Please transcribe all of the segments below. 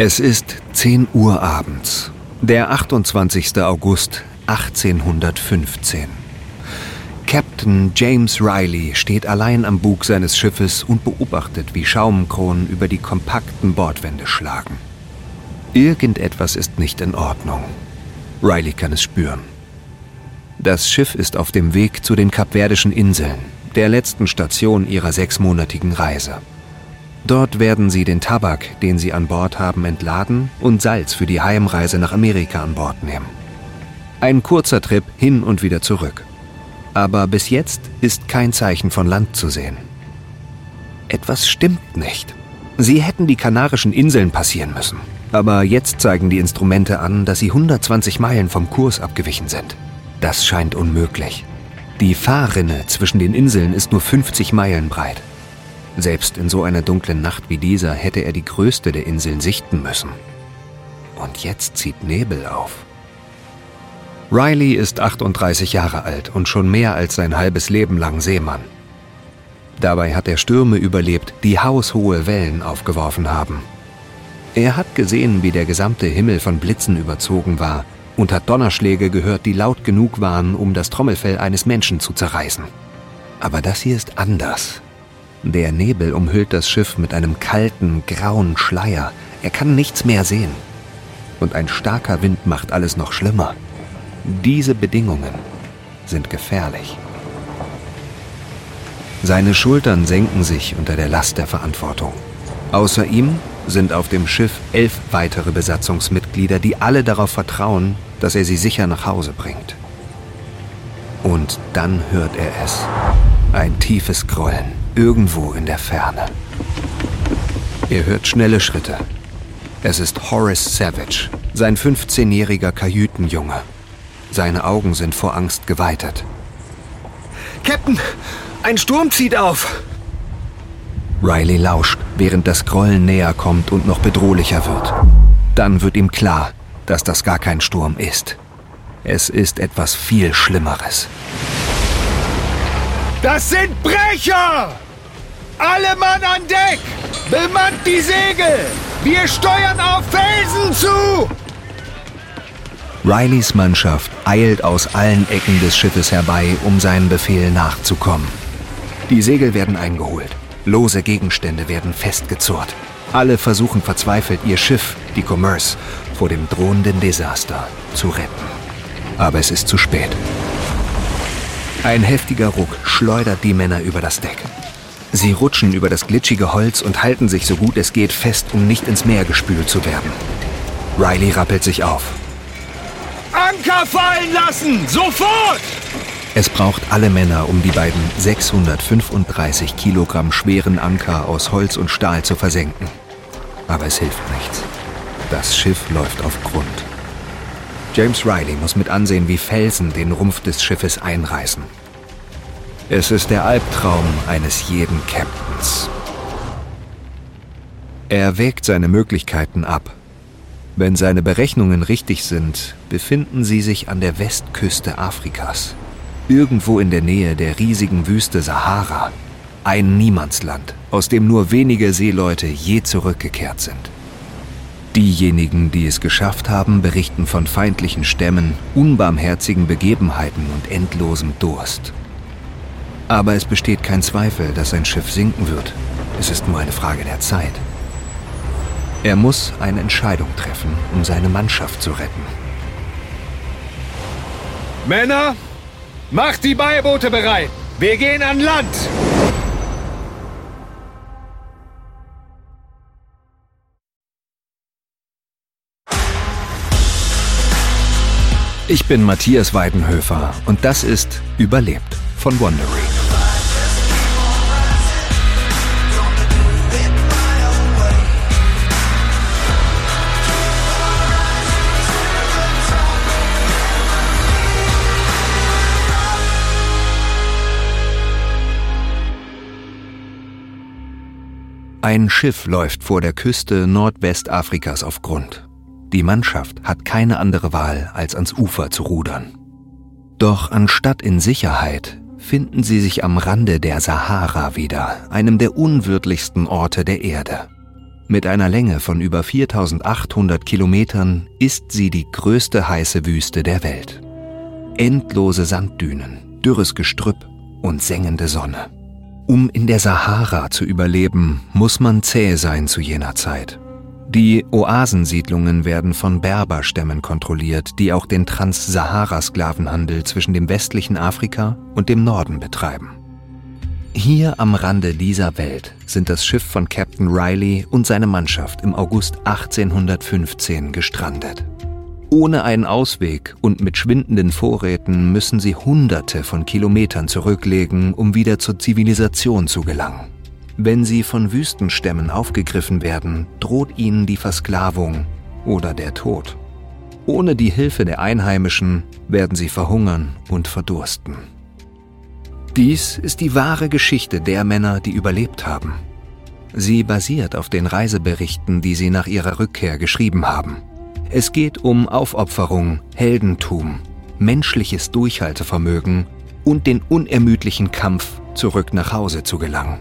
Es ist 10 Uhr abends, der 28. August 1815. Captain James Riley steht allein am Bug seines Schiffes und beobachtet, wie Schaumkronen über die kompakten Bordwände schlagen. Irgendetwas ist nicht in Ordnung. Riley kann es spüren. Das Schiff ist auf dem Weg zu den Kapverdischen Inseln, der letzten Station ihrer sechsmonatigen Reise. Dort werden sie den Tabak, den sie an Bord haben, entladen und Salz für die Heimreise nach Amerika an Bord nehmen. Ein kurzer Trip hin und wieder zurück. Aber bis jetzt ist kein Zeichen von Land zu sehen. Etwas stimmt nicht. Sie hätten die Kanarischen Inseln passieren müssen. Aber jetzt zeigen die Instrumente an, dass sie 120 Meilen vom Kurs abgewichen sind. Das scheint unmöglich. Die Fahrrinne zwischen den Inseln ist nur 50 Meilen breit. Selbst in so einer dunklen Nacht wie dieser hätte er die größte der Inseln sichten müssen. Und jetzt zieht Nebel auf. Riley ist 38 Jahre alt und schon mehr als sein halbes Leben lang Seemann. Dabei hat er Stürme überlebt, die haushohe Wellen aufgeworfen haben. Er hat gesehen, wie der gesamte Himmel von Blitzen überzogen war und hat Donnerschläge gehört, die laut genug waren, um das Trommelfell eines Menschen zu zerreißen. Aber das hier ist anders. Der Nebel umhüllt das Schiff mit einem kalten, grauen Schleier. Er kann nichts mehr sehen. Und ein starker Wind macht alles noch schlimmer. Diese Bedingungen sind gefährlich. Seine Schultern senken sich unter der Last der Verantwortung. Außer ihm sind auf dem Schiff elf weitere Besatzungsmitglieder, die alle darauf vertrauen, dass er sie sicher nach Hause bringt. Und dann hört er es. Ein tiefes Grollen irgendwo in der Ferne. Er hört schnelle Schritte. Es ist Horace Savage, sein 15-jähriger Kajütenjunge. Seine Augen sind vor Angst geweitet. Captain, ein Sturm zieht auf! Riley lauscht, während das Grollen näher kommt und noch bedrohlicher wird. Dann wird ihm klar, dass das gar kein Sturm ist. Es ist etwas viel Schlimmeres. Das sind Brecher! Alle Mann an Deck! Bemannt die Segel! Wir steuern auf Felsen zu! Rileys Mannschaft eilt aus allen Ecken des Schiffes herbei, um seinen Befehl nachzukommen. Die Segel werden eingeholt. Lose Gegenstände werden festgezurrt. Alle versuchen verzweifelt, ihr Schiff, die Commerce, vor dem drohenden Desaster zu retten. Aber es ist zu spät. Ein heftiger Ruck schleudert die Männer über das Deck. Sie rutschen über das glitschige Holz und halten sich so gut es geht fest, um nicht ins Meer gespült zu werden. Riley rappelt sich auf. Anker fallen lassen! Sofort! Es braucht alle Männer, um die beiden 635 Kilogramm schweren Anker aus Holz und Stahl zu versenken. Aber es hilft nichts. Das Schiff läuft auf Grund. James Riley muss mit ansehen, wie Felsen den Rumpf des Schiffes einreißen. Es ist der Albtraum eines jeden Captains. Er wägt seine Möglichkeiten ab. Wenn seine Berechnungen richtig sind, befinden sie sich an der Westküste Afrikas. Irgendwo in der Nähe der riesigen Wüste Sahara. Ein Niemandsland, aus dem nur wenige Seeleute je zurückgekehrt sind. Diejenigen, die es geschafft haben, berichten von feindlichen Stämmen, unbarmherzigen Begebenheiten und endlosem Durst. Aber es besteht kein Zweifel, dass sein Schiff sinken wird. Es ist nur eine Frage der Zeit. Er muss eine Entscheidung treffen, um seine Mannschaft zu retten. Männer, macht die Beiboote bereit. Wir gehen an Land. Ich bin Matthias Weidenhöfer und das ist Überlebt von Wondery. Ein Schiff läuft vor der Küste Nordwestafrikas auf Grund. Die Mannschaft hat keine andere Wahl, als ans Ufer zu rudern. Doch anstatt in Sicherheit finden sie sich am Rande der Sahara wieder, einem der unwirtlichsten Orte der Erde. Mit einer Länge von über 4800 Kilometern ist sie die größte heiße Wüste der Welt. Endlose Sanddünen, dürres Gestrüpp und sengende Sonne. Um in der Sahara zu überleben, muss man zäh sein zu jener Zeit. Die Oasensiedlungen werden von Berberstämmen kontrolliert, die auch den Trans-Sahara-Sklavenhandel zwischen dem westlichen Afrika und dem Norden betreiben. Hier am Rande dieser Welt sind das Schiff von Captain Riley und seine Mannschaft im August 1815 gestrandet. Ohne einen Ausweg und mit schwindenden Vorräten müssen sie Hunderte von Kilometern zurücklegen, um wieder zur Zivilisation zu gelangen. Wenn sie von Wüstenstämmen aufgegriffen werden, droht ihnen die Versklavung oder der Tod. Ohne die Hilfe der Einheimischen werden sie verhungern und verdursten. Dies ist die wahre Geschichte der Männer, die überlebt haben. Sie basiert auf den Reiseberichten, die sie nach ihrer Rückkehr geschrieben haben. Es geht um Aufopferung, Heldentum, menschliches Durchhaltevermögen und den unermüdlichen Kampf, zurück nach Hause zu gelangen.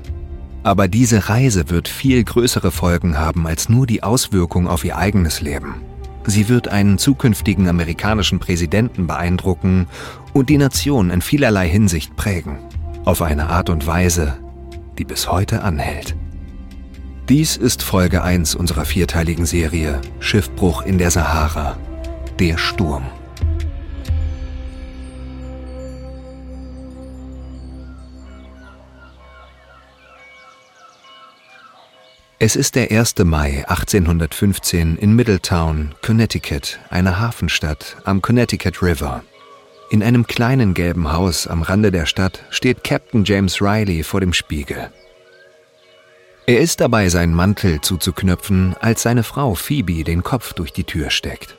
Aber diese Reise wird viel größere Folgen haben als nur die Auswirkung auf ihr eigenes Leben. Sie wird einen zukünftigen amerikanischen Präsidenten beeindrucken und die Nation in vielerlei Hinsicht prägen. Auf eine Art und Weise, die bis heute anhält. Dies ist Folge 1 unserer vierteiligen Serie Schiffbruch in der Sahara. Der Sturm. Es ist der 1. Mai 1815 in Middletown, Connecticut, einer Hafenstadt am Connecticut River. In einem kleinen gelben Haus am Rande der Stadt steht Captain James Riley vor dem Spiegel. Er ist dabei, seinen Mantel zuzuknöpfen, als seine Frau Phoebe den Kopf durch die Tür steckt.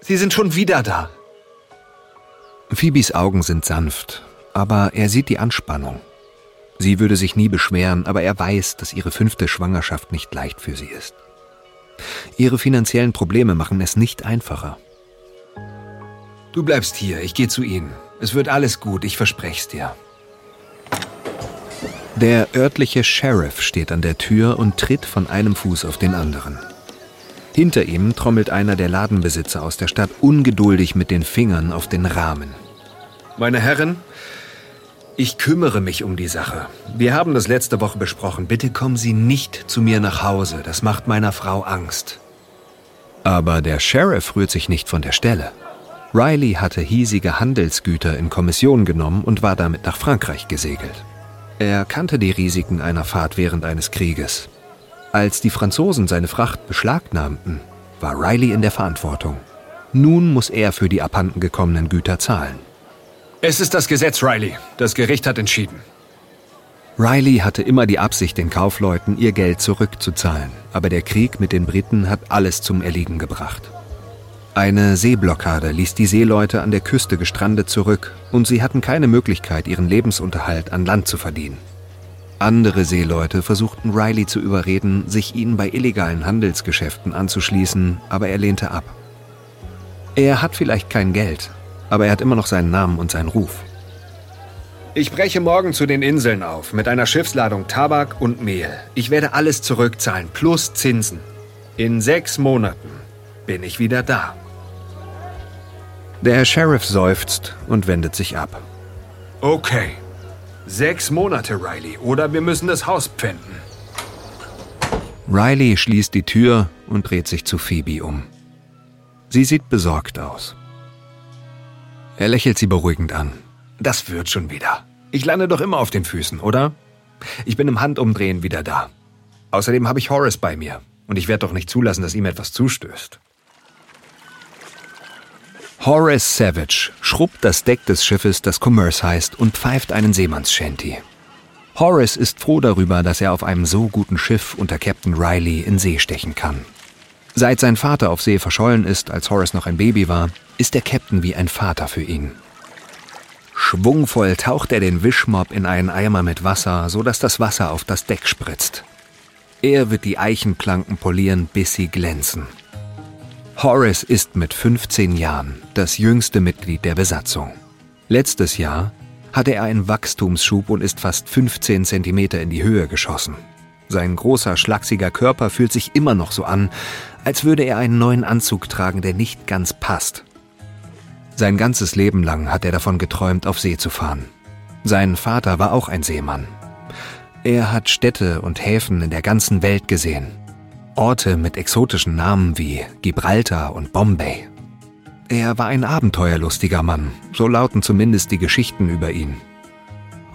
Sie sind schon wieder da. Phoebes Augen sind sanft, aber er sieht die Anspannung. Sie würde sich nie beschweren, aber er weiß, dass ihre fünfte Schwangerschaft nicht leicht für sie ist. Ihre finanziellen Probleme machen es nicht einfacher. Du bleibst hier, ich gehe zu ihnen. Es wird alles gut, ich versprech's dir. Der örtliche Sheriff steht an der Tür und tritt von einem Fuß auf den anderen. Hinter ihm trommelt einer der Ladenbesitzer aus der Stadt ungeduldig mit den Fingern auf den Rahmen. Meine Herren, ich kümmere mich um die Sache. Wir haben das letzte Woche besprochen. Bitte kommen Sie nicht zu mir nach Hause. Das macht meiner Frau Angst. Aber der Sheriff rührt sich nicht von der Stelle. Riley hatte hiesige Handelsgüter in Kommission genommen und war damit nach Frankreich gesegelt. Er kannte die Risiken einer Fahrt während eines Krieges. Als die Franzosen seine Fracht beschlagnahmten, war Riley in der Verantwortung. Nun muss er für die abhanden gekommenen Güter zahlen. Es ist das Gesetz, Riley. Das Gericht hat entschieden. Riley hatte immer die Absicht, den Kaufleuten ihr Geld zurückzuzahlen, aber der Krieg mit den Briten hat alles zum Erliegen gebracht. Eine Seeblockade ließ die Seeleute an der Küste gestrandet zurück und sie hatten keine Möglichkeit, ihren Lebensunterhalt an Land zu verdienen. Andere Seeleute versuchten Riley zu überreden, sich ihnen bei illegalen Handelsgeschäften anzuschließen, aber er lehnte ab. Er hat vielleicht kein Geld, aber er hat immer noch seinen Namen und seinen Ruf. Ich breche morgen zu den Inseln auf mit einer Schiffsladung Tabak und Mehl. Ich werde alles zurückzahlen, plus Zinsen. In sechs Monaten bin ich wieder da. Der Sheriff seufzt und wendet sich ab. Okay. Sechs Monate, Riley, oder wir müssen das Haus pfänden. Riley schließt die Tür und dreht sich zu Phoebe um. Sie sieht besorgt aus. Er lächelt sie beruhigend an. Das wird schon wieder. Ich lande doch immer auf den Füßen, oder? Ich bin im Handumdrehen wieder da. Außerdem habe ich Horace bei mir. Und ich werde doch nicht zulassen, dass ihm etwas zustößt. Horace Savage schrubbt das Deck des Schiffes, das Commerce heißt, und pfeift einen Seemannsshanty. Horace ist froh darüber, dass er auf einem so guten Schiff unter Captain Riley in See stechen kann. Seit sein Vater auf See verschollen ist, als Horace noch ein Baby war, ist der Captain wie ein Vater für ihn. Schwungvoll taucht er den Wischmob in einen Eimer mit Wasser, so dass das Wasser auf das Deck spritzt. Er wird die Eichenplanken polieren, bis sie glänzen. Horace ist mit 15 Jahren das jüngste Mitglied der Besatzung. Letztes Jahr hatte er einen Wachstumsschub und ist fast 15 Zentimeter in die Höhe geschossen. Sein großer, schlachsiger Körper fühlt sich immer noch so an, als würde er einen neuen Anzug tragen, der nicht ganz passt. Sein ganzes Leben lang hat er davon geträumt, auf See zu fahren. Sein Vater war auch ein Seemann. Er hat Städte und Häfen in der ganzen Welt gesehen. Orte mit exotischen Namen wie Gibraltar und Bombay. Er war ein abenteuerlustiger Mann, so lauten zumindest die Geschichten über ihn.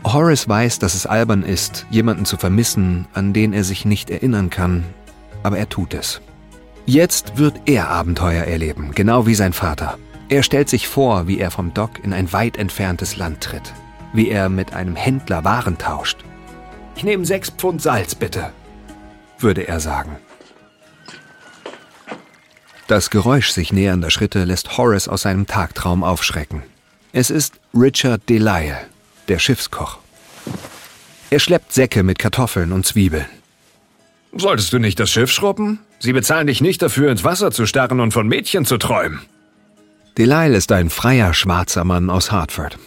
Horace weiß, dass es albern ist, jemanden zu vermissen, an den er sich nicht erinnern kann, aber er tut es. Jetzt wird er Abenteuer erleben, genau wie sein Vater. Er stellt sich vor, wie er vom Dock in ein weit entferntes Land tritt, wie er mit einem Händler Waren tauscht. Ich nehme sechs Pfund Salz, bitte, würde er sagen. Das Geräusch sich nähernder Schritte lässt Horace aus seinem Tagtraum aufschrecken. Es ist Richard Delisle, der Schiffskoch. Er schleppt Säcke mit Kartoffeln und Zwiebeln. Solltest du nicht das Schiff schrubben? Sie bezahlen dich nicht dafür, ins Wasser zu starren und von Mädchen zu träumen. Delisle ist ein freier schwarzer Mann aus Hartford.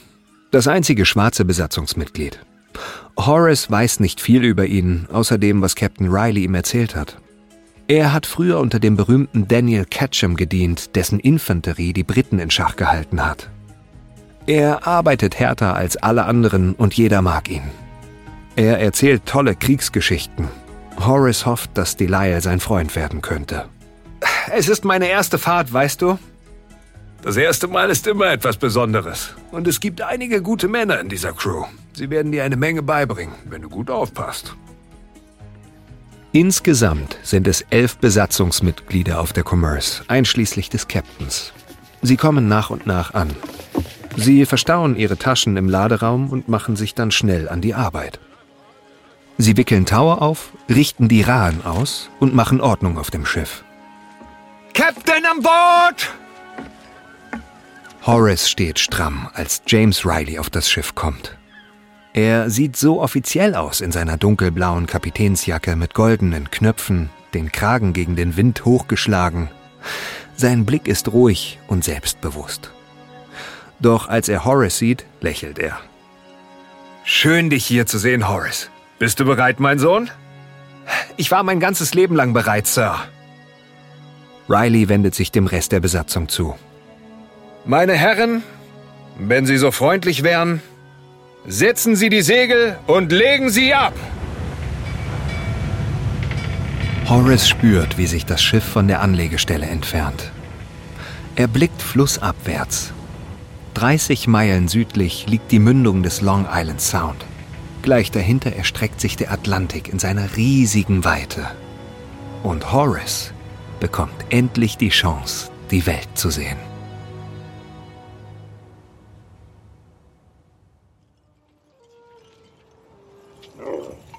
Das einzige schwarze Besatzungsmitglied. Horace weiß nicht viel über ihn, außer dem, was Captain Riley ihm erzählt hat. Er hat früher unter dem berühmten Daniel Ketchum gedient, dessen Infanterie die Briten in Schach gehalten hat. Er arbeitet härter als alle anderen und jeder mag ihn. Er erzählt tolle Kriegsgeschichten. Horace hofft, dass Delisle sein Freund werden könnte. Es ist meine erste Fahrt, weißt du? Das erste Mal ist immer etwas Besonderes. Und es gibt einige gute Männer in dieser Crew. Sie werden dir eine Menge beibringen, wenn du gut aufpasst. Insgesamt sind es elf Besatzungsmitglieder auf der Commerce, einschließlich des Captains. Sie kommen nach und nach an. Sie verstauen ihre Taschen im Laderaum und machen sich dann schnell an die Arbeit. Sie wickeln Tower auf, richten die Rahen aus und machen Ordnung auf dem Schiff. Captain an Bord! Horace steht stramm, als James Riley auf das Schiff kommt. Er sieht so offiziell aus in seiner dunkelblauen Kapitänsjacke mit goldenen Knöpfen, den Kragen gegen den Wind hochgeschlagen. Sein Blick ist ruhig und selbstbewusst. Doch als er Horace sieht, lächelt er. Schön, dich hier zu sehen, Horace. Bist du bereit, mein Sohn? Ich war mein ganzes Leben lang bereit, Sir. Riley wendet sich dem Rest der Besatzung zu. Meine Herren, wenn Sie so freundlich wären, setzen Sie die Segel und legen sie ab. Horace spürt, wie sich das Schiff von der Anlegestelle entfernt. Er blickt flussabwärts. 30 Meilen südlich liegt die Mündung des Long Island Sound. Gleich dahinter erstreckt sich der Atlantik in seiner riesigen Weite. Und Horace bekommt endlich die Chance, die Welt zu sehen.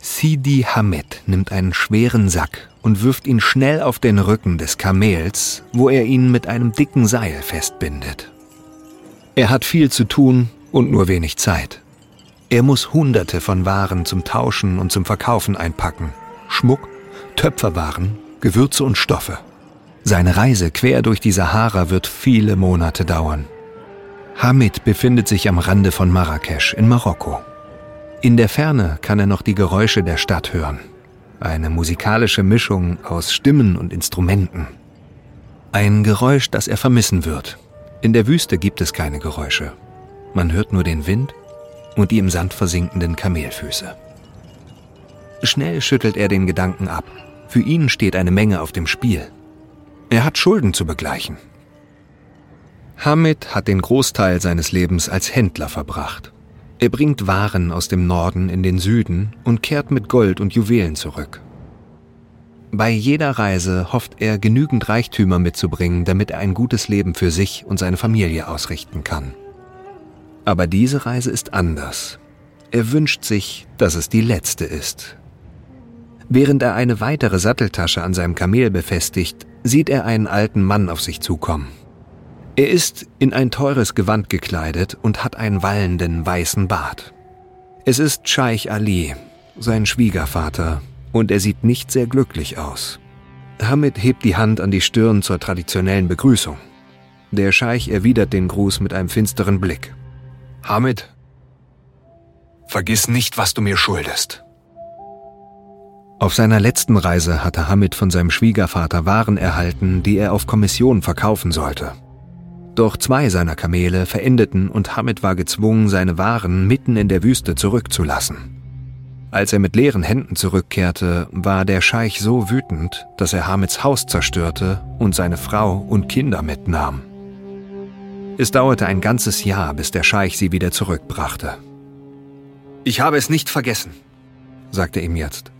Sidi Hamid nimmt einen schweren Sack und wirft ihn schnell auf den Rücken des Kamels, wo er ihn mit einem dicken Seil festbindet. Er hat viel zu tun und nur wenig Zeit. Er muss Hunderte von Waren zum Tauschen und zum Verkaufen einpacken. Schmuck, Töpferwaren, Gewürze und Stoffe. Seine Reise quer durch die Sahara wird viele Monate dauern. Hamid befindet sich am Rande von Marrakesch in Marokko. In der Ferne kann er noch die Geräusche der Stadt hören. Eine musikalische Mischung aus Stimmen und Instrumenten. Ein Geräusch, das er vermissen wird. In der Wüste gibt es keine Geräusche. Man hört nur den Wind und die im Sand versinkenden Kamelfüße. Schnell schüttelt er den Gedanken ab. Für ihn steht eine Menge auf dem Spiel. Er hat Schulden zu begleichen. Hamid hat den Großteil seines Lebens als Händler verbracht. Er bringt Waren aus dem Norden in den Süden und kehrt mit Gold und Juwelen zurück. Bei jeder Reise hofft er, genügend Reichtümer mitzubringen, damit er ein gutes Leben für sich und seine Familie ausrichten kann. Aber diese Reise ist anders. Er wünscht sich, dass es die letzte ist. Während er eine weitere Satteltasche an seinem Kamel befestigt, sieht er einen alten Mann auf sich zukommen. Er ist in ein teures Gewand gekleidet und hat einen wallenden weißen Bart. Es ist Scheich Ali, sein Schwiegervater, und er sieht nicht sehr glücklich aus. Hamid hebt die Hand an die Stirn zur traditionellen Begrüßung. Der Scheich erwidert den Gruß mit einem finsteren Blick. Hamid, vergiss nicht, was du mir schuldest. Auf seiner letzten Reise hatte Hamid von seinem Schwiegervater Waren erhalten, die er auf Kommission verkaufen sollte. Doch zwei seiner Kamele verendeten und Hamid war gezwungen, seine Waren mitten in der Wüste zurückzulassen. Als er mit leeren Händen zurückkehrte, war der Scheich so wütend, dass er Hamids Haus zerstörte und seine Frau und Kinder mitnahm. Es dauerte ein ganzes Jahr, bis der Scheich sie wieder zurückbrachte. Ich habe es nicht vergessen, sagte ihm jetzt.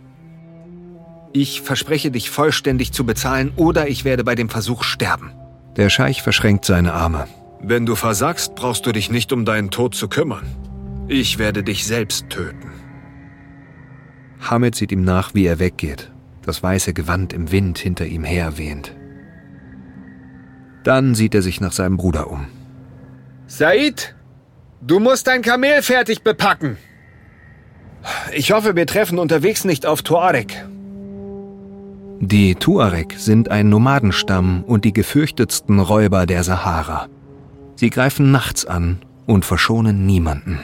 Ich verspreche dich vollständig zu bezahlen oder ich werde bei dem Versuch sterben. Der Scheich verschränkt seine Arme. Wenn du versagst, brauchst du dich nicht um deinen Tod zu kümmern. Ich werde dich selbst töten. Hamid sieht ihm nach, wie er weggeht, das weiße Gewand im Wind hinter ihm her wehend. Dann sieht er sich nach seinem Bruder um. Said, du musst dein Kamel fertig bepacken. Ich hoffe, wir treffen unterwegs nicht auf Tuareg. Die Tuareg sind ein Nomadenstamm und die gefürchtetsten Räuber der Sahara. Sie greifen nachts an und verschonen niemanden.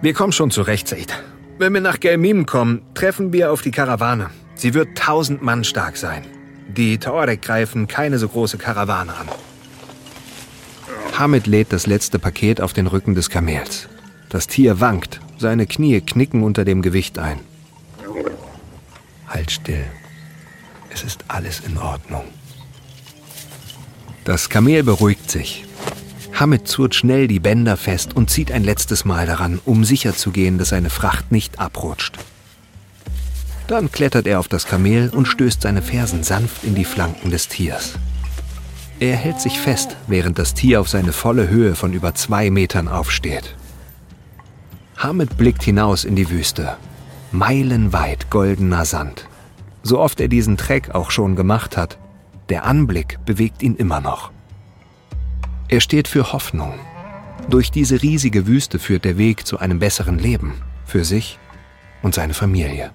Wir kommen schon zurecht, Said. Wenn wir nach Gelmim kommen, treffen wir auf die Karawane. Sie wird tausend Mann stark sein. Die Tuareg greifen keine so große Karawane an. Hamid lädt das letzte Paket auf den Rücken des Kamels. Das Tier wankt, seine Knie knicken unter dem Gewicht ein. Halt still. Es ist alles in Ordnung. Das Kamel beruhigt sich. Hamid zurrt schnell die Bänder fest und zieht ein letztes Mal daran, um sicherzugehen, dass seine Fracht nicht abrutscht. Dann klettert er auf das Kamel und stößt seine Fersen sanft in die Flanken des Tiers. Er hält sich fest, während das Tier auf seine volle Höhe von über zwei Metern aufsteht. Hamid blickt hinaus in die Wüste. Meilenweit goldener Sand. So oft er diesen Treck auch schon gemacht hat, der Anblick bewegt ihn immer noch. Er steht für Hoffnung. Durch diese riesige Wüste führt der Weg zu einem besseren Leben für sich und seine Familie.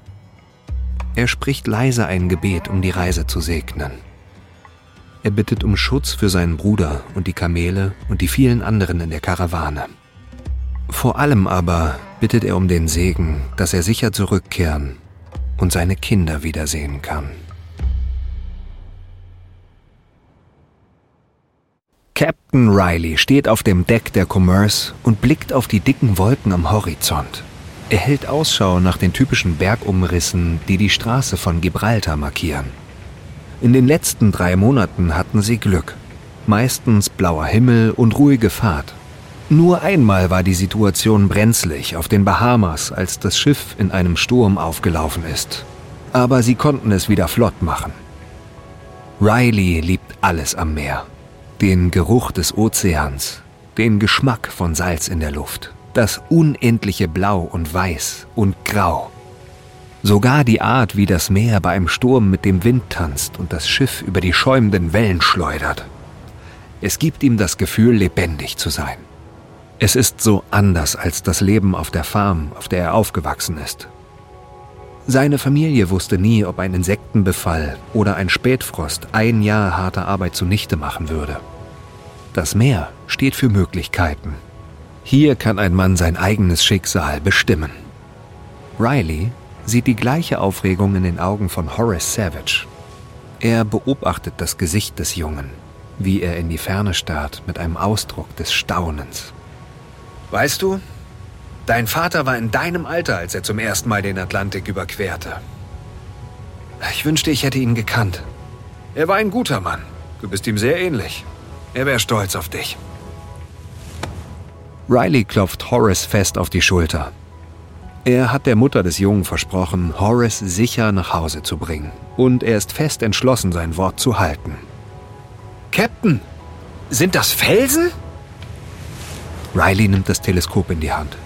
Er spricht leise ein Gebet, um die Reise zu segnen. Er bittet um Schutz für seinen Bruder und die Kamele und die vielen anderen in der Karawane. Vor allem aber bittet er um den Segen, dass er sicher zurückkehren und seine Kinder wiedersehen kann. Captain Riley steht auf dem Deck der Commerce und blickt auf die dicken Wolken am Horizont. Er hält Ausschau nach den typischen Bergumrissen, die die Straße von Gibraltar markieren. In den letzten drei Monaten hatten sie Glück. Meistens blauer Himmel und ruhige Fahrt. Nur einmal war die Situation brenzlig auf den Bahamas, als das Schiff in einem Sturm aufgelaufen ist. Aber sie konnten es wieder flott machen. Riley liebt alles am Meer den Geruch des Ozeans, den Geschmack von Salz in der Luft, das unendliche Blau und Weiß und Grau. Sogar die Art, wie das Meer bei einem Sturm mit dem Wind tanzt und das Schiff über die schäumenden Wellen schleudert. Es gibt ihm das Gefühl, lebendig zu sein. Es ist so anders als das Leben auf der Farm, auf der er aufgewachsen ist. Seine Familie wusste nie, ob ein Insektenbefall oder ein Spätfrost ein Jahr harter Arbeit zunichte machen würde. Das Meer steht für Möglichkeiten. Hier kann ein Mann sein eigenes Schicksal bestimmen. Riley sieht die gleiche Aufregung in den Augen von Horace Savage. Er beobachtet das Gesicht des Jungen, wie er in die Ferne starrt mit einem Ausdruck des Staunens. Weißt du, Dein Vater war in deinem Alter, als er zum ersten Mal den Atlantik überquerte. Ich wünschte, ich hätte ihn gekannt. Er war ein guter Mann. Du bist ihm sehr ähnlich. Er wäre stolz auf dich. Riley klopft Horace fest auf die Schulter. Er hat der Mutter des Jungen versprochen, Horace sicher nach Hause zu bringen. Und er ist fest entschlossen, sein Wort zu halten. Captain, sind das Felsen? Riley nimmt das Teleskop in die Hand.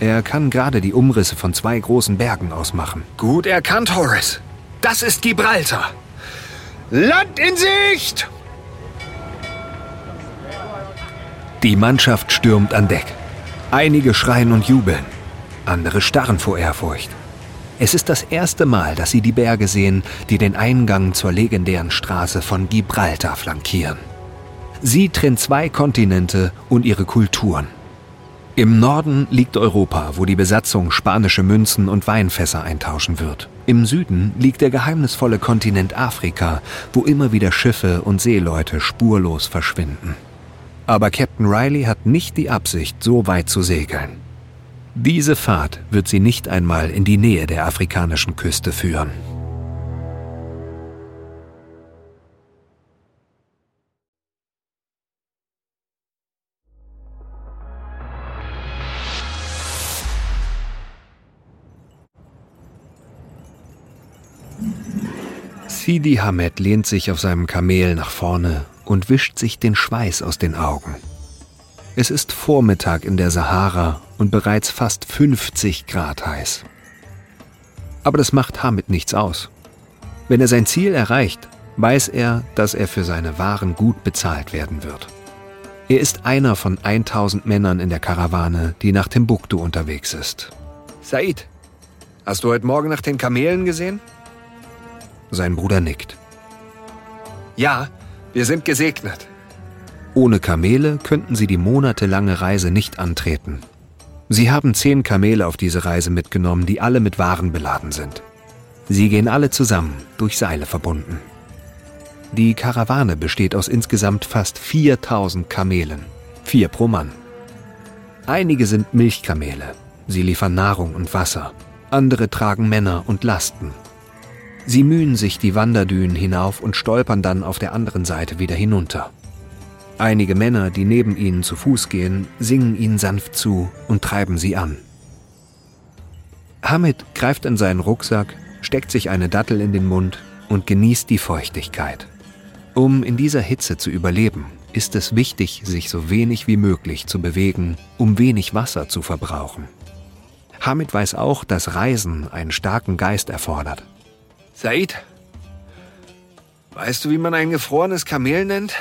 Er kann gerade die Umrisse von zwei großen Bergen ausmachen. Gut erkannt, Horace. Das ist Gibraltar. Land in Sicht! Die Mannschaft stürmt an Deck. Einige schreien und jubeln, andere starren vor Ehrfurcht. Es ist das erste Mal, dass sie die Berge sehen, die den Eingang zur legendären Straße von Gibraltar flankieren. Sie trennt zwei Kontinente und ihre Kulturen. Im Norden liegt Europa, wo die Besatzung spanische Münzen und Weinfässer eintauschen wird. Im Süden liegt der geheimnisvolle Kontinent Afrika, wo immer wieder Schiffe und Seeleute spurlos verschwinden. Aber Captain Riley hat nicht die Absicht, so weit zu segeln. Diese Fahrt wird sie nicht einmal in die Nähe der afrikanischen Küste führen. Sidi Hamed lehnt sich auf seinem Kamel nach vorne und wischt sich den Schweiß aus den Augen. Es ist Vormittag in der Sahara und bereits fast 50 Grad heiß. Aber das macht Hamid nichts aus. Wenn er sein Ziel erreicht, weiß er, dass er für seine Waren gut bezahlt werden wird. Er ist einer von 1000 Männern in der Karawane, die nach Timbuktu unterwegs ist. Said, hast du heute Morgen nach den Kamelen gesehen? Sein Bruder nickt. Ja, wir sind gesegnet. Ohne Kamele könnten sie die monatelange Reise nicht antreten. Sie haben zehn Kamele auf diese Reise mitgenommen, die alle mit Waren beladen sind. Sie gehen alle zusammen, durch Seile verbunden. Die Karawane besteht aus insgesamt fast 4000 Kamelen, vier pro Mann. Einige sind Milchkamele, sie liefern Nahrung und Wasser, andere tragen Männer und Lasten, Sie mühen sich die Wanderdünen hinauf und stolpern dann auf der anderen Seite wieder hinunter. Einige Männer, die neben ihnen zu Fuß gehen, singen ihnen sanft zu und treiben sie an. Hamid greift in seinen Rucksack, steckt sich eine Dattel in den Mund und genießt die Feuchtigkeit. Um in dieser Hitze zu überleben, ist es wichtig, sich so wenig wie möglich zu bewegen, um wenig Wasser zu verbrauchen. Hamid weiß auch, dass Reisen einen starken Geist erfordert. Said, weißt du, wie man ein gefrorenes Kamel nennt?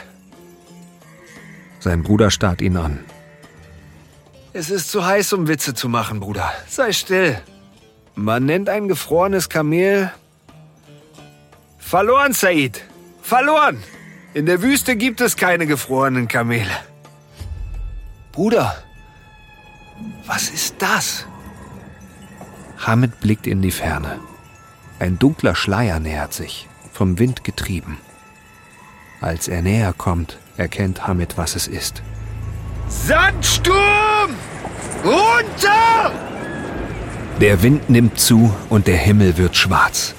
Sein Bruder starrt ihn an. Es ist zu heiß, um Witze zu machen, Bruder. Sei still. Man nennt ein gefrorenes Kamel. Verloren, Said. Verloren. In der Wüste gibt es keine gefrorenen Kamele. Bruder, was ist das? Hamid blickt in die Ferne. Ein dunkler Schleier nähert sich, vom Wind getrieben. Als er näher kommt, erkennt Hamid, was es ist. Sandsturm! Runter! Der Wind nimmt zu und der Himmel wird schwarz.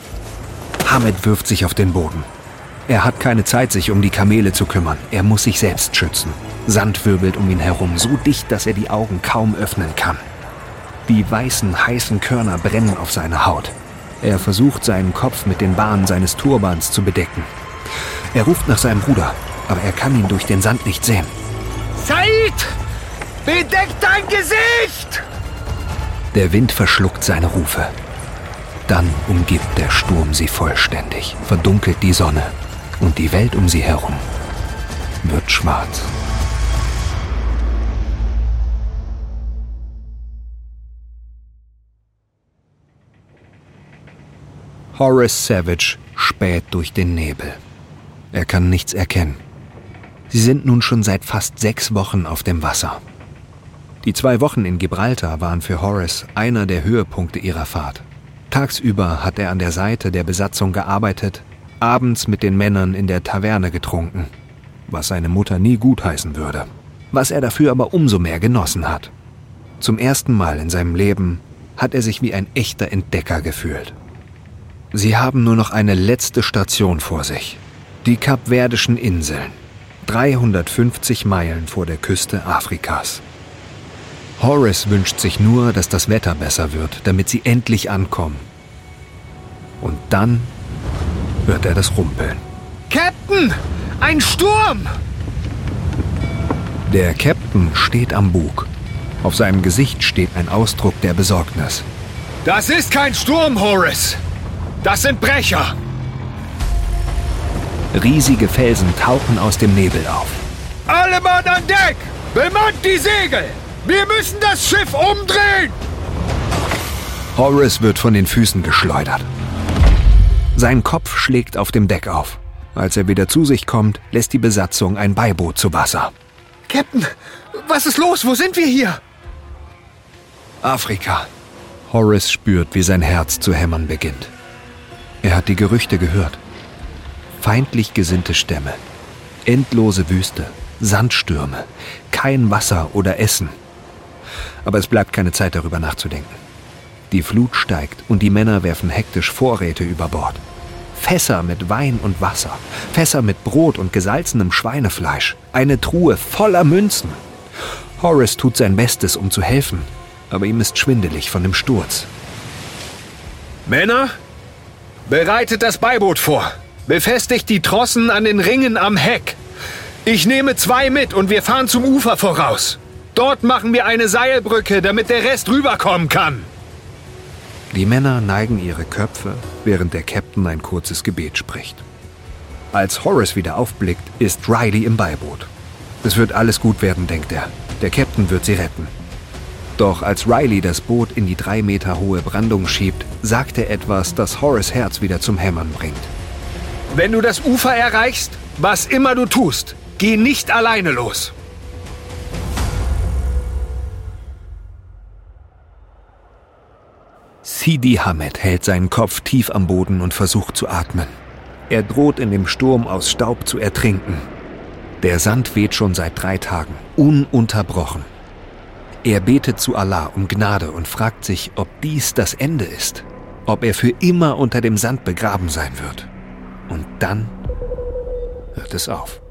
Hamid wirft sich auf den Boden. Er hat keine Zeit, sich um die Kamele zu kümmern. Er muss sich selbst schützen. Sand wirbelt um ihn herum, so dicht, dass er die Augen kaum öffnen kann. Die weißen, heißen Körner brennen auf seine Haut. Er versucht, seinen Kopf mit den Bahnen seines Turbans zu bedecken. Er ruft nach seinem Bruder, aber er kann ihn durch den Sand nicht sehen. Said! Bedeck dein Gesicht! Der Wind verschluckt seine Rufe. Dann umgibt der Sturm sie vollständig, verdunkelt die Sonne und die Welt um sie herum wird schwarz. Horace Savage späht durch den Nebel. Er kann nichts erkennen. Sie sind nun schon seit fast sechs Wochen auf dem Wasser. Die zwei Wochen in Gibraltar waren für Horace einer der Höhepunkte ihrer Fahrt. Tagsüber hat er an der Seite der Besatzung gearbeitet, abends mit den Männern in der Taverne getrunken, was seine Mutter nie gutheißen würde, was er dafür aber umso mehr genossen hat. Zum ersten Mal in seinem Leben hat er sich wie ein echter Entdecker gefühlt. Sie haben nur noch eine letzte Station vor sich. Die Kapverdischen Inseln. 350 Meilen vor der Küste Afrikas. Horace wünscht sich nur, dass das Wetter besser wird, damit sie endlich ankommen. Und dann hört er das Rumpeln. Captain! Ein Sturm! Der Captain steht am Bug. Auf seinem Gesicht steht ein Ausdruck der Besorgnis. Das ist kein Sturm, Horace! Das sind Brecher! Riesige Felsen tauchen aus dem Nebel auf. Alle Mann an Deck! Bemannt die Segel! Wir müssen das Schiff umdrehen! Horace wird von den Füßen geschleudert. Sein Kopf schlägt auf dem Deck auf. Als er wieder zu sich kommt, lässt die Besatzung ein Beiboot zu Wasser. Captain, was ist los? Wo sind wir hier? Afrika. Horace spürt, wie sein Herz zu hämmern beginnt. Er hat die Gerüchte gehört. Feindlich gesinnte Stämme, endlose Wüste, Sandstürme, kein Wasser oder Essen. Aber es bleibt keine Zeit darüber nachzudenken. Die Flut steigt und die Männer werfen hektisch Vorräte über Bord. Fässer mit Wein und Wasser, Fässer mit Brot und gesalzenem Schweinefleisch, eine Truhe voller Münzen. Horace tut sein Bestes, um zu helfen, aber ihm ist schwindelig von dem Sturz. Männer, bereitet das Beiboot vor. Befestigt die Trossen an den Ringen am Heck. Ich nehme zwei mit und wir fahren zum Ufer voraus. Dort machen wir eine Seilbrücke, damit der Rest rüberkommen kann. Die Männer neigen ihre Köpfe, während der Captain ein kurzes Gebet spricht. Als Horace wieder aufblickt, ist Riley im Beiboot. Es wird alles gut werden, denkt er. Der Captain wird sie retten. Doch als Riley das Boot in die drei Meter hohe Brandung schiebt, sagt er etwas, das Horace Herz wieder zum Hämmern bringt. Wenn du das Ufer erreichst, was immer du tust, geh nicht alleine los. Sidi Hamed hält seinen Kopf tief am Boden und versucht zu atmen. Er droht in dem Sturm aus Staub zu ertrinken. Der Sand weht schon seit drei Tagen, ununterbrochen. Er betet zu Allah um Gnade und fragt sich, ob dies das Ende ist, ob er für immer unter dem Sand begraben sein wird. Und dann hört es auf.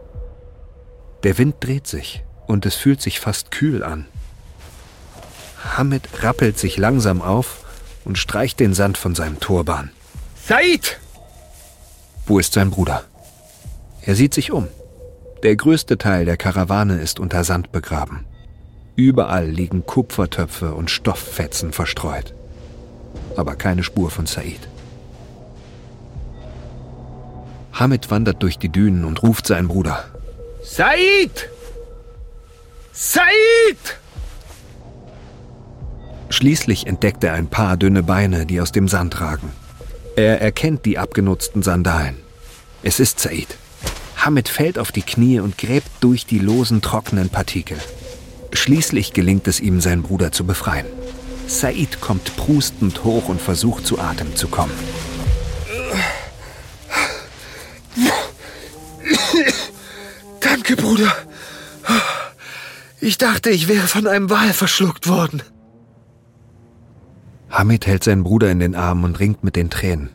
Der Wind dreht sich und es fühlt sich fast kühl an. Hamid rappelt sich langsam auf und streicht den Sand von seinem Turban. Said! Wo ist sein Bruder? Er sieht sich um. Der größte Teil der Karawane ist unter Sand begraben. Überall liegen Kupfertöpfe und Stofffetzen verstreut. Aber keine Spur von Said. Hamid wandert durch die Dünen und ruft seinen Bruder. Said! Said! Schließlich entdeckt er ein paar dünne Beine, die aus dem Sand ragen. Er erkennt die abgenutzten Sandalen. Es ist Said. Hamid fällt auf die Knie und gräbt durch die losen, trockenen Partikel. Schließlich gelingt es ihm, seinen Bruder zu befreien. Said kommt prustend hoch und versucht zu Atem zu kommen. Danke, Bruder. Ich dachte, ich wäre von einem Wal verschluckt worden. Hamid hält seinen Bruder in den Arm und ringt mit den Tränen.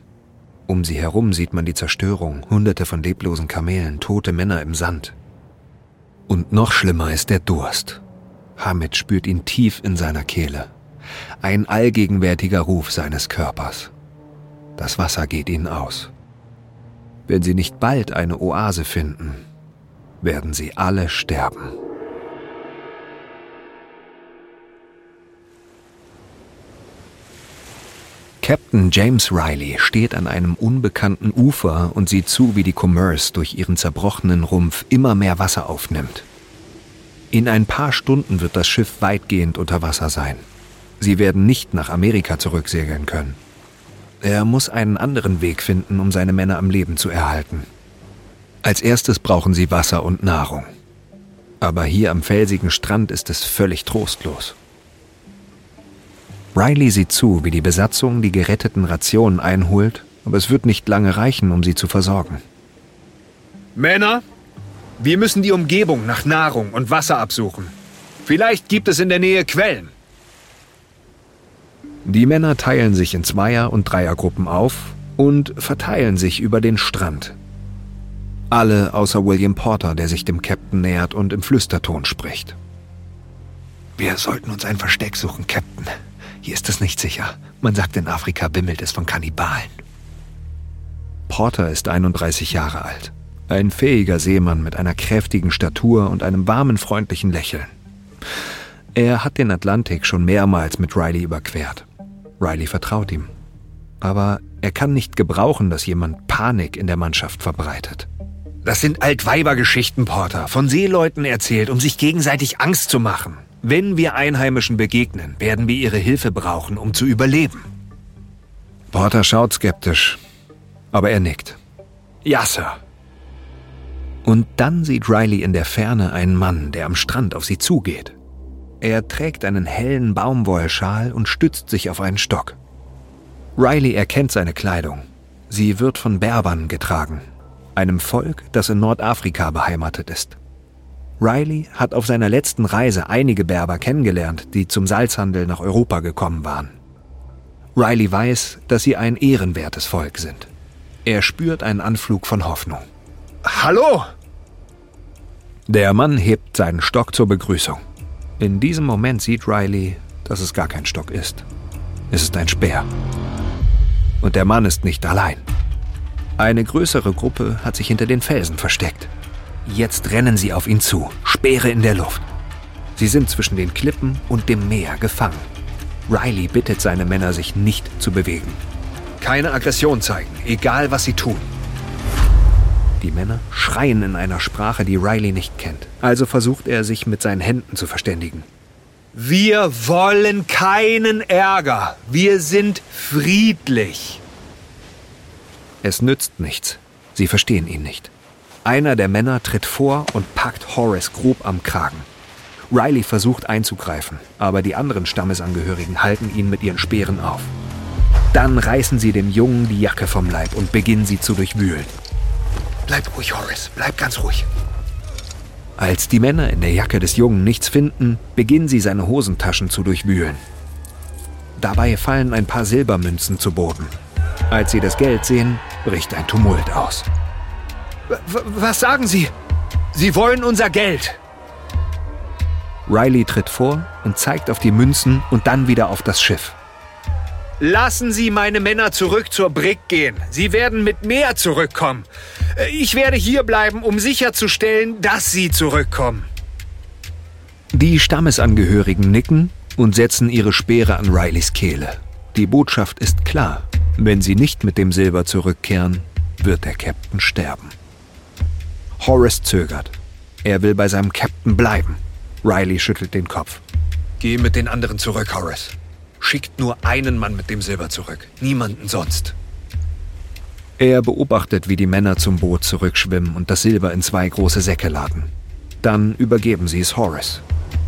Um sie herum sieht man die Zerstörung, hunderte von leblosen Kamelen, tote Männer im Sand. Und noch schlimmer ist der Durst. Hamid spürt ihn tief in seiner Kehle. Ein allgegenwärtiger Ruf seines Körpers. Das Wasser geht ihnen aus. Wenn sie nicht bald eine Oase finden, werden sie alle sterben. Captain James Riley steht an einem unbekannten Ufer und sieht zu, wie die Commerce durch ihren zerbrochenen Rumpf immer mehr Wasser aufnimmt. In ein paar Stunden wird das Schiff weitgehend unter Wasser sein. Sie werden nicht nach Amerika zurücksegeln können. Er muss einen anderen Weg finden, um seine Männer am Leben zu erhalten. Als erstes brauchen sie Wasser und Nahrung. Aber hier am felsigen Strand ist es völlig trostlos. Riley sieht zu, wie die Besatzung die geretteten Rationen einholt, aber es wird nicht lange reichen, um sie zu versorgen. Männer, wir müssen die Umgebung nach Nahrung und Wasser absuchen. Vielleicht gibt es in der Nähe Quellen. Die Männer teilen sich in Zweier- und Dreiergruppen auf und verteilen sich über den Strand. Alle außer William Porter, der sich dem Captain nähert und im Flüsterton spricht. Wir sollten uns ein Versteck suchen, Captain. Hier ist es nicht sicher. Man sagt, in Afrika bimmelt es von Kannibalen. Porter ist 31 Jahre alt. Ein fähiger Seemann mit einer kräftigen Statur und einem warmen, freundlichen Lächeln. Er hat den Atlantik schon mehrmals mit Riley überquert. Riley vertraut ihm. Aber er kann nicht gebrauchen, dass jemand Panik in der Mannschaft verbreitet. Das sind Altweibergeschichten, Porter, von Seeleuten erzählt, um sich gegenseitig Angst zu machen. Wenn wir Einheimischen begegnen, werden wir ihre Hilfe brauchen, um zu überleben. Porter schaut skeptisch, aber er nickt. Ja, Sir. Und dann sieht Riley in der Ferne einen Mann, der am Strand auf sie zugeht. Er trägt einen hellen Baumwollschal und stützt sich auf einen Stock. Riley erkennt seine Kleidung. Sie wird von Berbern getragen, einem Volk, das in Nordafrika beheimatet ist. Riley hat auf seiner letzten Reise einige Berber kennengelernt, die zum Salzhandel nach Europa gekommen waren. Riley weiß, dass sie ein ehrenwertes Volk sind. Er spürt einen Anflug von Hoffnung. Hallo! Der Mann hebt seinen Stock zur Begrüßung. In diesem Moment sieht Riley, dass es gar kein Stock ist. Es ist ein Speer. Und der Mann ist nicht allein. Eine größere Gruppe hat sich hinter den Felsen versteckt. Jetzt rennen sie auf ihn zu, Speere in der Luft. Sie sind zwischen den Klippen und dem Meer gefangen. Riley bittet seine Männer, sich nicht zu bewegen. Keine Aggression zeigen, egal was sie tun. Die Männer schreien in einer Sprache, die Riley nicht kennt. Also versucht er, sich mit seinen Händen zu verständigen. Wir wollen keinen Ärger. Wir sind friedlich. Es nützt nichts. Sie verstehen ihn nicht. Einer der Männer tritt vor und packt Horace grob am Kragen. Riley versucht einzugreifen, aber die anderen Stammesangehörigen halten ihn mit ihren Speeren auf. Dann reißen sie dem Jungen die Jacke vom Leib und beginnen sie zu durchwühlen. Bleib ruhig, Horace, bleib ganz ruhig. Als die Männer in der Jacke des Jungen nichts finden, beginnen sie seine Hosentaschen zu durchwühlen. Dabei fallen ein paar Silbermünzen zu Boden. Als sie das Geld sehen, bricht ein Tumult aus. W was sagen Sie? Sie wollen unser Geld. Riley tritt vor und zeigt auf die Münzen und dann wieder auf das Schiff. Lassen Sie meine Männer zurück zur Brick gehen. Sie werden mit mehr zurückkommen. Ich werde hier bleiben, um sicherzustellen, dass Sie zurückkommen. Die Stammesangehörigen nicken und setzen ihre Speere an Rileys Kehle. Die Botschaft ist klar. Wenn sie nicht mit dem Silber zurückkehren, wird der Captain sterben. Horace zögert. Er will bei seinem Captain bleiben. Riley schüttelt den Kopf. Geh mit den anderen zurück, Horace. Schickt nur einen Mann mit dem Silber zurück. Niemanden sonst. Er beobachtet, wie die Männer zum Boot zurückschwimmen und das Silber in zwei große Säcke laden. Dann übergeben sie es Horace.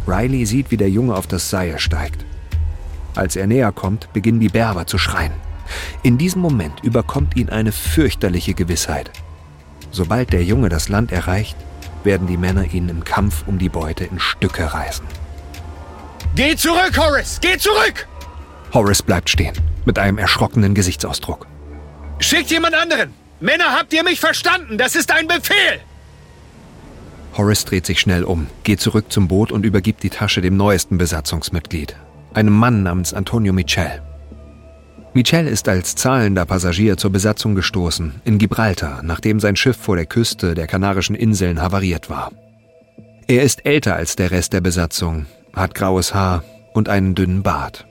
Riley sieht, wie der Junge auf das Seil steigt. Als er näher kommt, beginnen die Berber zu schreien. In diesem Moment überkommt ihn eine fürchterliche Gewissheit. Sobald der Junge das Land erreicht, werden die Männer ihn im Kampf um die Beute in Stücke reißen. Geh zurück, Horace! Geh zurück! Horace bleibt stehen, mit einem erschrockenen Gesichtsausdruck. Schickt jemand anderen! Männer, habt ihr mich verstanden? Das ist ein Befehl! Horace dreht sich schnell um, geht zurück zum Boot und übergibt die Tasche dem neuesten Besatzungsmitglied, einem Mann namens Antonio Michel. Michel ist als zahlender Passagier zur Besatzung gestoßen, in Gibraltar, nachdem sein Schiff vor der Küste der Kanarischen Inseln havariert war. Er ist älter als der Rest der Besatzung, hat graues Haar und einen dünnen Bart.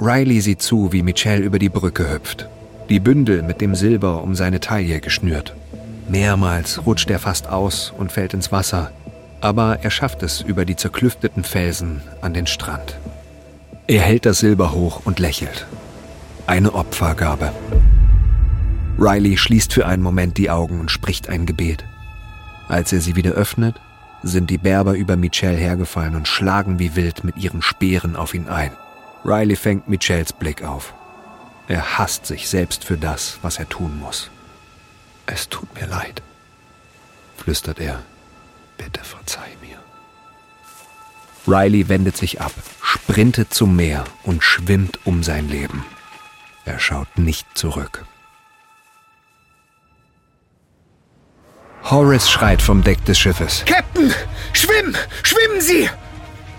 Riley sieht zu, wie Michel über die Brücke hüpft, die Bündel mit dem Silber um seine Taille geschnürt. Mehrmals rutscht er fast aus und fällt ins Wasser, aber er schafft es über die zerklüfteten Felsen an den Strand. Er hält das Silber hoch und lächelt. Eine Opfergabe. Riley schließt für einen Moment die Augen und spricht ein Gebet. Als er sie wieder öffnet, sind die Berber über Michel hergefallen und schlagen wie wild mit ihren Speeren auf ihn ein. Riley fängt Michels Blick auf. Er hasst sich selbst für das, was er tun muss. Es tut mir leid, flüstert er. Bitte verzeih mir. Riley wendet sich ab, sprintet zum Meer und schwimmt um sein Leben. Er schaut nicht zurück. Horace schreit vom Deck des Schiffes. Captain! Schwimmen! Schwimmen Sie!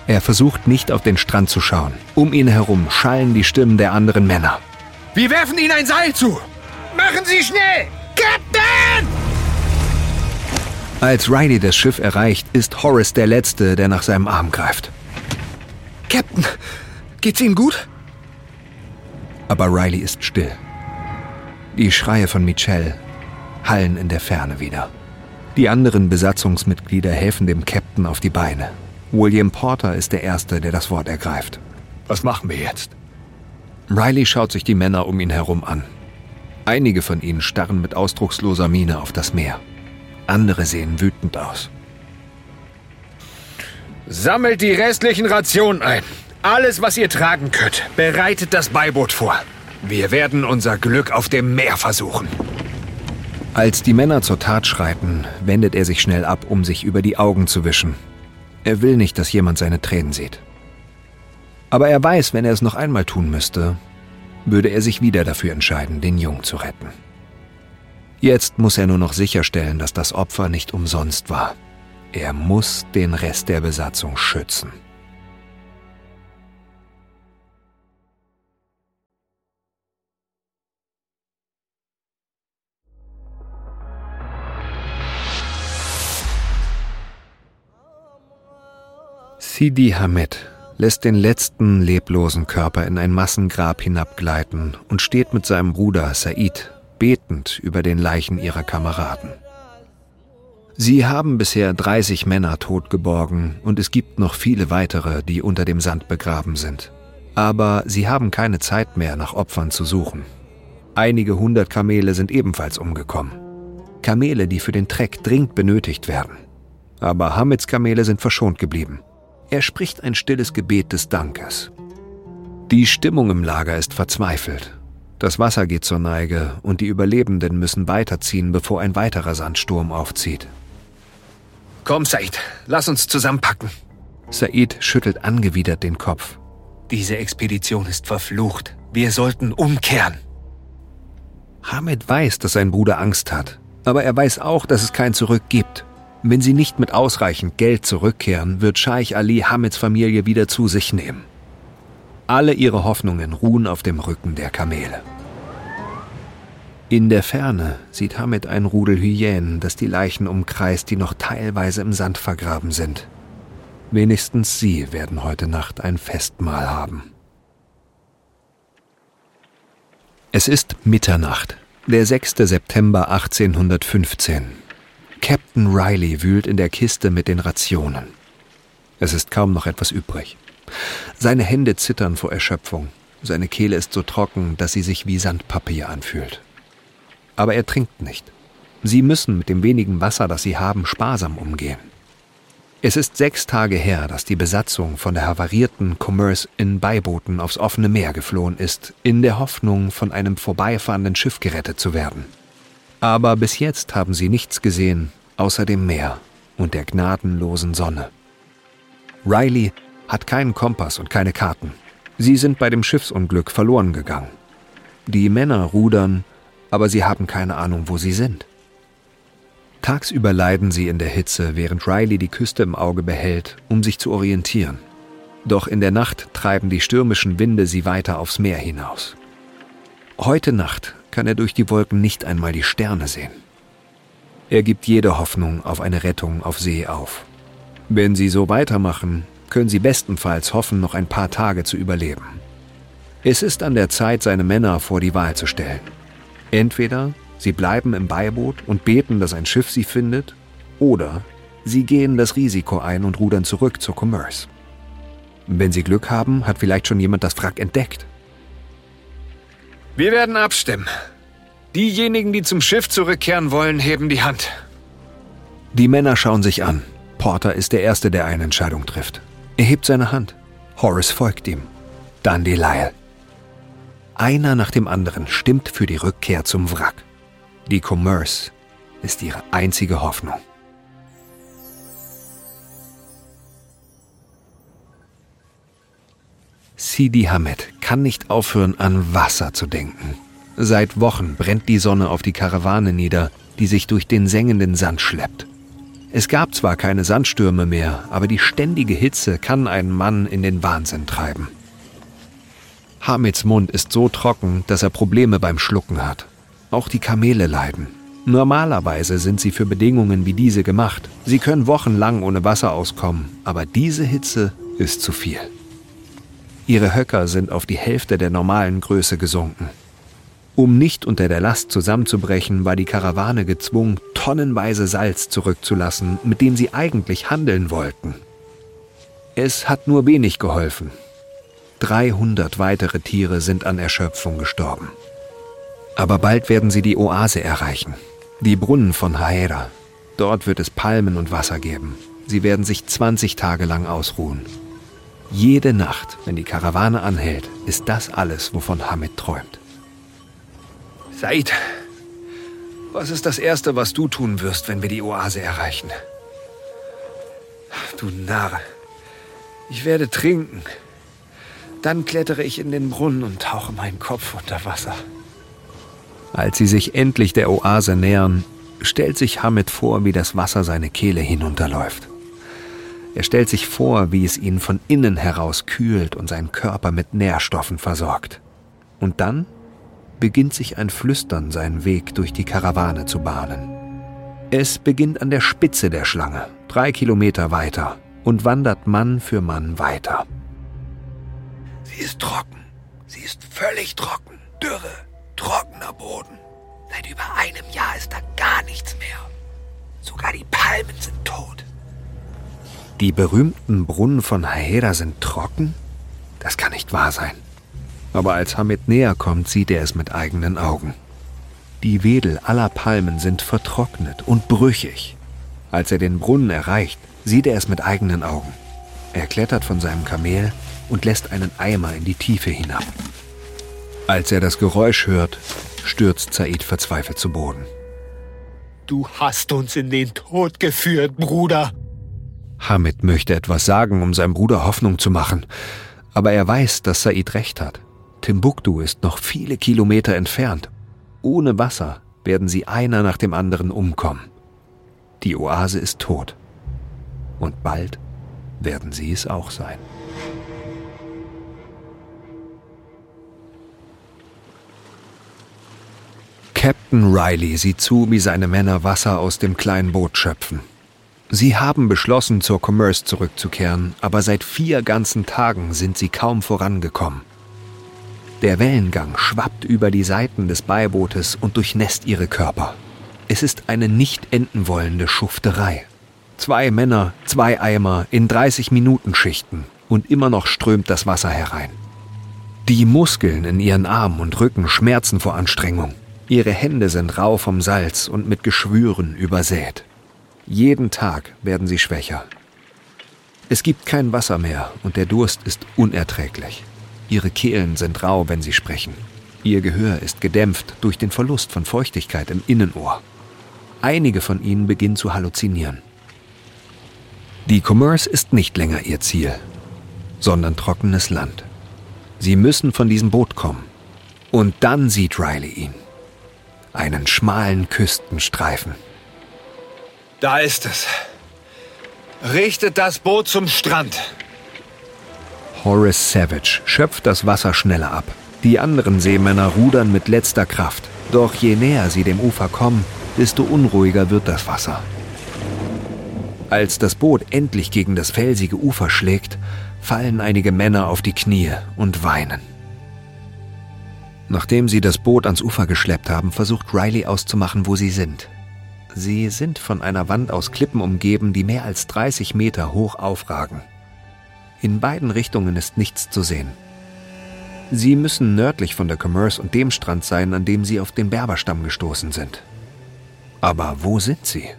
Er versucht nicht auf den Strand zu schauen. Um ihn herum schallen die Stimmen der anderen Männer. Wir werfen Ihnen ein Seil zu! Machen Sie schnell! Captain! Als Riley das Schiff erreicht, ist Horace der Letzte, der nach seinem Arm greift. Captain, geht's Ihnen gut? aber Riley ist still. Die Schreie von Michelle hallen in der Ferne wieder. Die anderen Besatzungsmitglieder helfen dem Captain auf die Beine. William Porter ist der Erste, der das Wort ergreift. Was machen wir jetzt? Riley schaut sich die Männer um ihn herum an. Einige von ihnen starren mit ausdrucksloser Miene auf das Meer. Andere sehen wütend aus. Sammelt die restlichen Rationen ein. Alles, was ihr tragen könnt. Bereitet das Beiboot vor. Wir werden unser Glück auf dem Meer versuchen. Als die Männer zur Tat schreiten, wendet er sich schnell ab, um sich über die Augen zu wischen. Er will nicht, dass jemand seine Tränen sieht. Aber er weiß, wenn er es noch einmal tun müsste, würde er sich wieder dafür entscheiden, den Jungen zu retten. Jetzt muss er nur noch sicherstellen, dass das Opfer nicht umsonst war. Er muss den Rest der Besatzung schützen. Sidi Hamed lässt den letzten leblosen Körper in ein Massengrab hinabgleiten und steht mit seinem Bruder Said betend über den Leichen ihrer Kameraden. Sie haben bisher 30 Männer totgeborgen und es gibt noch viele weitere, die unter dem Sand begraben sind. Aber sie haben keine Zeit mehr, nach Opfern zu suchen. Einige hundert Kamele sind ebenfalls umgekommen. Kamele, die für den Treck dringend benötigt werden. Aber Hamids Kamele sind verschont geblieben. Er spricht ein stilles Gebet des Dankes. Die Stimmung im Lager ist verzweifelt. Das Wasser geht zur Neige und die Überlebenden müssen weiterziehen, bevor ein weiterer Sandsturm aufzieht. Komm, Said, lass uns zusammenpacken. Said schüttelt angewidert den Kopf. Diese Expedition ist verflucht. Wir sollten umkehren. Hamid weiß, dass sein Bruder Angst hat, aber er weiß auch, dass es kein Zurück gibt. Wenn sie nicht mit ausreichend Geld zurückkehren, wird Scheich Ali Hamids Familie wieder zu sich nehmen. Alle ihre Hoffnungen ruhen auf dem Rücken der Kamele. In der Ferne sieht Hamid ein Rudel Hyänen, das die Leichen umkreist, die noch teilweise im Sand vergraben sind. Wenigstens sie werden heute Nacht ein Festmahl haben. Es ist Mitternacht, der 6. September 1815. Captain Riley wühlt in der Kiste mit den Rationen. Es ist kaum noch etwas übrig. Seine Hände zittern vor Erschöpfung. Seine Kehle ist so trocken, dass sie sich wie Sandpapier anfühlt. Aber er trinkt nicht. Sie müssen mit dem wenigen Wasser, das sie haben, sparsam umgehen. Es ist sechs Tage her, dass die Besatzung von der havarierten Commerce in Beibooten aufs offene Meer geflohen ist, in der Hoffnung, von einem vorbeifahrenden Schiff gerettet zu werden. Aber bis jetzt haben sie nichts gesehen, außer dem Meer und der gnadenlosen Sonne. Riley hat keinen Kompass und keine Karten. Sie sind bei dem Schiffsunglück verloren gegangen. Die Männer rudern, aber sie haben keine Ahnung, wo sie sind. Tagsüber leiden sie in der Hitze, während Riley die Küste im Auge behält, um sich zu orientieren. Doch in der Nacht treiben die stürmischen Winde sie weiter aufs Meer hinaus. Heute Nacht kann er durch die Wolken nicht einmal die Sterne sehen. Er gibt jede Hoffnung auf eine Rettung auf See auf. Wenn sie so weitermachen, können sie bestenfalls hoffen, noch ein paar Tage zu überleben. Es ist an der Zeit, seine Männer vor die Wahl zu stellen. Entweder sie bleiben im Beiboot und beten, dass ein Schiff sie findet, oder sie gehen das Risiko ein und rudern zurück zur Commerce. Wenn sie Glück haben, hat vielleicht schon jemand das Wrack entdeckt wir werden abstimmen. Diejenigen, die zum Schiff zurückkehren wollen, heben die Hand. Die Männer schauen sich an. Porter ist der Erste, der eine Entscheidung trifft. Er hebt seine Hand. Horace folgt ihm. Dann die Lyle. Einer nach dem anderen stimmt für die Rückkehr zum Wrack. Die Commerce ist ihre einzige Hoffnung. Sidi Hamed kann nicht aufhören, an Wasser zu denken. Seit Wochen brennt die Sonne auf die Karawane nieder, die sich durch den sengenden Sand schleppt. Es gab zwar keine Sandstürme mehr, aber die ständige Hitze kann einen Mann in den Wahnsinn treiben. Hamids Mund ist so trocken, dass er Probleme beim Schlucken hat. Auch die Kamele leiden. Normalerweise sind sie für Bedingungen wie diese gemacht. Sie können wochenlang ohne Wasser auskommen, aber diese Hitze ist zu viel. Ihre Höcker sind auf die Hälfte der normalen Größe gesunken. Um nicht unter der Last zusammenzubrechen, war die Karawane gezwungen, tonnenweise Salz zurückzulassen, mit dem sie eigentlich handeln wollten. Es hat nur wenig geholfen. 300 weitere Tiere sind an Erschöpfung gestorben. Aber bald werden sie die Oase erreichen, die Brunnen von Haera. Dort wird es Palmen und Wasser geben. sie werden sich 20 Tage lang ausruhen. Jede Nacht, wenn die Karawane anhält, ist das alles, wovon Hamid träumt. Said, was ist das Erste, was du tun wirst, wenn wir die Oase erreichen? Du Narr. Ich werde trinken. Dann klettere ich in den Brunnen und tauche meinen Kopf unter Wasser. Als sie sich endlich der Oase nähern, stellt sich Hamid vor, wie das Wasser seine Kehle hinunterläuft. Er stellt sich vor, wie es ihn von innen heraus kühlt und seinen Körper mit Nährstoffen versorgt. Und dann beginnt sich ein Flüstern seinen Weg durch die Karawane zu bahnen. Es beginnt an der Spitze der Schlange, drei Kilometer weiter, und wandert Mann für Mann weiter. Sie ist trocken. Sie ist völlig trocken. Dürre, trockener Boden. Seit über einem Jahr ist da gar nichts mehr. Sogar die Palmen sind tot. Die berühmten Brunnen von Haeda sind trocken? Das kann nicht wahr sein. Aber als Hamid näher kommt, sieht er es mit eigenen Augen. Die Wedel aller Palmen sind vertrocknet und brüchig. Als er den Brunnen erreicht, sieht er es mit eigenen Augen. Er klettert von seinem Kamel und lässt einen Eimer in die Tiefe hinab. Als er das Geräusch hört, stürzt Said verzweifelt zu Boden. Du hast uns in den Tod geführt, Bruder. Hamid möchte etwas sagen, um seinem Bruder Hoffnung zu machen, aber er weiß, dass Said recht hat. Timbuktu ist noch viele Kilometer entfernt. Ohne Wasser werden sie einer nach dem anderen umkommen. Die Oase ist tot. Und bald werden sie es auch sein. Captain Riley sieht zu, wie seine Männer Wasser aus dem kleinen Boot schöpfen. Sie haben beschlossen, zur Commerce zurückzukehren, aber seit vier ganzen Tagen sind sie kaum vorangekommen. Der Wellengang schwappt über die Seiten des Beibootes und durchnässt ihre Körper. Es ist eine nicht enden wollende Schufterei. Zwei Männer, zwei Eimer in 30 Minuten Schichten und immer noch strömt das Wasser herein. Die Muskeln in ihren Armen und Rücken schmerzen vor Anstrengung. Ihre Hände sind rau vom Salz und mit Geschwüren übersät. Jeden Tag werden sie schwächer. Es gibt kein Wasser mehr und der Durst ist unerträglich. Ihre Kehlen sind rau, wenn sie sprechen. Ihr Gehör ist gedämpft durch den Verlust von Feuchtigkeit im Innenohr. Einige von ihnen beginnen zu halluzinieren. Die Commerce ist nicht länger ihr Ziel, sondern trockenes Land. Sie müssen von diesem Boot kommen. Und dann sieht Riley ihn. Einen schmalen Küstenstreifen. Da ist es. Richtet das Boot zum Strand. Horace Savage schöpft das Wasser schneller ab. Die anderen Seemänner rudern mit letzter Kraft. Doch je näher sie dem Ufer kommen, desto unruhiger wird das Wasser. Als das Boot endlich gegen das felsige Ufer schlägt, fallen einige Männer auf die Knie und weinen. Nachdem sie das Boot ans Ufer geschleppt haben, versucht Riley auszumachen, wo sie sind. Sie sind von einer Wand aus Klippen umgeben, die mehr als 30 Meter hoch aufragen. In beiden Richtungen ist nichts zu sehen. Sie müssen nördlich von der Commerce und dem Strand sein, an dem sie auf den Berberstamm gestoßen sind. Aber wo sind sie?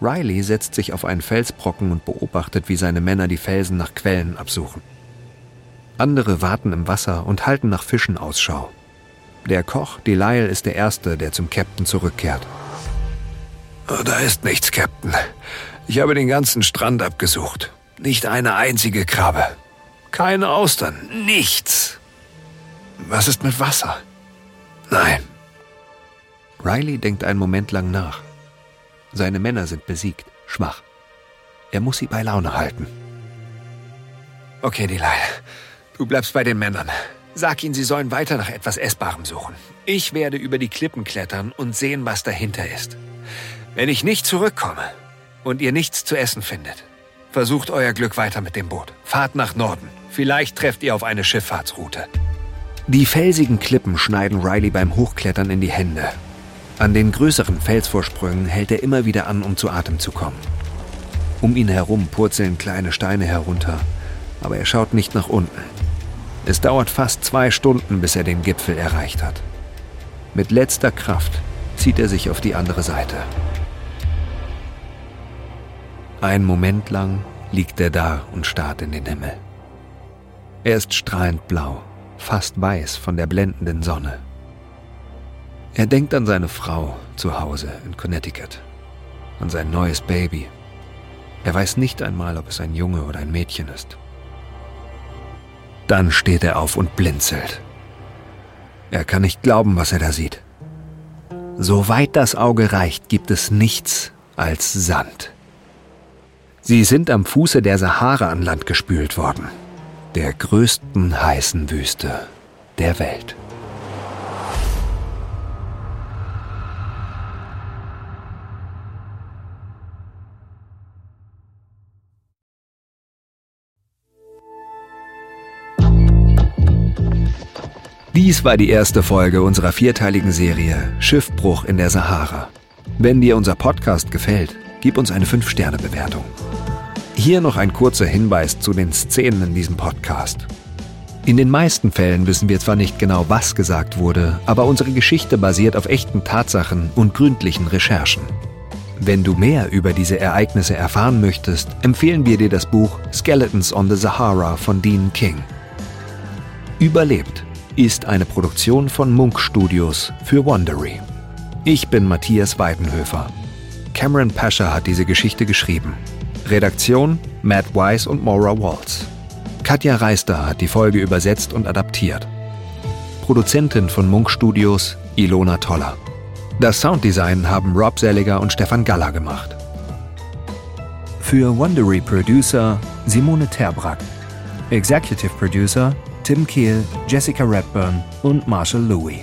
Riley setzt sich auf einen Felsbrocken und beobachtet, wie seine Männer die Felsen nach Quellen absuchen. Andere warten im Wasser und halten nach Fischen Ausschau. Der Koch, Delisle, ist der Erste, der zum Captain zurückkehrt. Oh, da ist nichts, Captain. Ich habe den ganzen Strand abgesucht. Nicht eine einzige Krabbe. Keine Austern. Nichts. Was ist mit Wasser? Nein. Riley denkt einen Moment lang nach. Seine Männer sind besiegt, schwach. Er muss sie bei Laune halten. Okay, Delisle. Du bleibst bei den Männern. Sag ihnen, sie sollen weiter nach etwas Essbarem suchen. Ich werde über die Klippen klettern und sehen, was dahinter ist. Wenn ich nicht zurückkomme und ihr nichts zu essen findet, Versucht euer Glück weiter mit dem Boot. Fahrt nach Norden. Vielleicht trefft ihr auf eine Schifffahrtsroute. Die felsigen Klippen schneiden Riley beim Hochklettern in die Hände. An den größeren Felsvorsprüngen hält er immer wieder an, um zu Atem zu kommen. Um ihn herum purzeln kleine Steine herunter, aber er schaut nicht nach unten. Es dauert fast zwei Stunden, bis er den Gipfel erreicht hat. Mit letzter Kraft zieht er sich auf die andere Seite. Ein Moment lang liegt er da und starrt in den Himmel. Er ist strahlend blau, fast weiß von der blendenden Sonne. Er denkt an seine Frau zu Hause in Connecticut, an sein neues Baby. Er weiß nicht einmal, ob es ein Junge oder ein Mädchen ist. Dann steht er auf und blinzelt. Er kann nicht glauben, was er da sieht. Soweit das Auge reicht, gibt es nichts als Sand. Sie sind am Fuße der Sahara an Land gespült worden, der größten heißen Wüste der Welt. Dies war die erste Folge unserer vierteiligen Serie Schiffbruch in der Sahara. Wenn dir unser Podcast gefällt, gib uns eine 5-Sterne-Bewertung. Hier noch ein kurzer Hinweis zu den Szenen in diesem Podcast. In den meisten Fällen wissen wir zwar nicht genau, was gesagt wurde, aber unsere Geschichte basiert auf echten Tatsachen und gründlichen Recherchen. Wenn du mehr über diese Ereignisse erfahren möchtest, empfehlen wir dir das Buch Skeletons on the Sahara von Dean King. Überlebt ist eine Produktion von Munk Studios für Wondery. Ich bin Matthias Weidenhöfer. Cameron Pascher hat diese Geschichte geschrieben. Redaktion Matt Weiss und Maura Waltz. Katja Reister hat die Folge übersetzt und adaptiert. Produzentin von Munk Studios Ilona Toller. Das Sounddesign haben Rob Selliger und Stefan Galler gemacht. Für Wondery Producer Simone Terbrack. Executive Producer Tim Keel, Jessica Redburn und Marshall Louis.